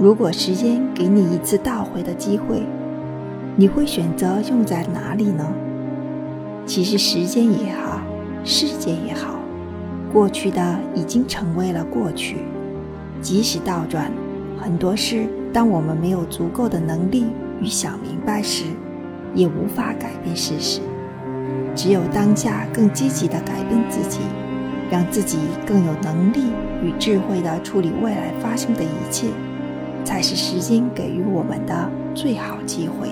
如果时间给你一次倒回的机会，你会选择用在哪里呢？其实，时间也好，世界也好，过去的已经成为了过去。即使倒转，很多事，当我们没有足够的能力与想明白时，也无法改变事实。只有当下更积极地改变自己，让自己更有能力与智慧地处理未来发生的一切。才是时间给予我们的最好机会。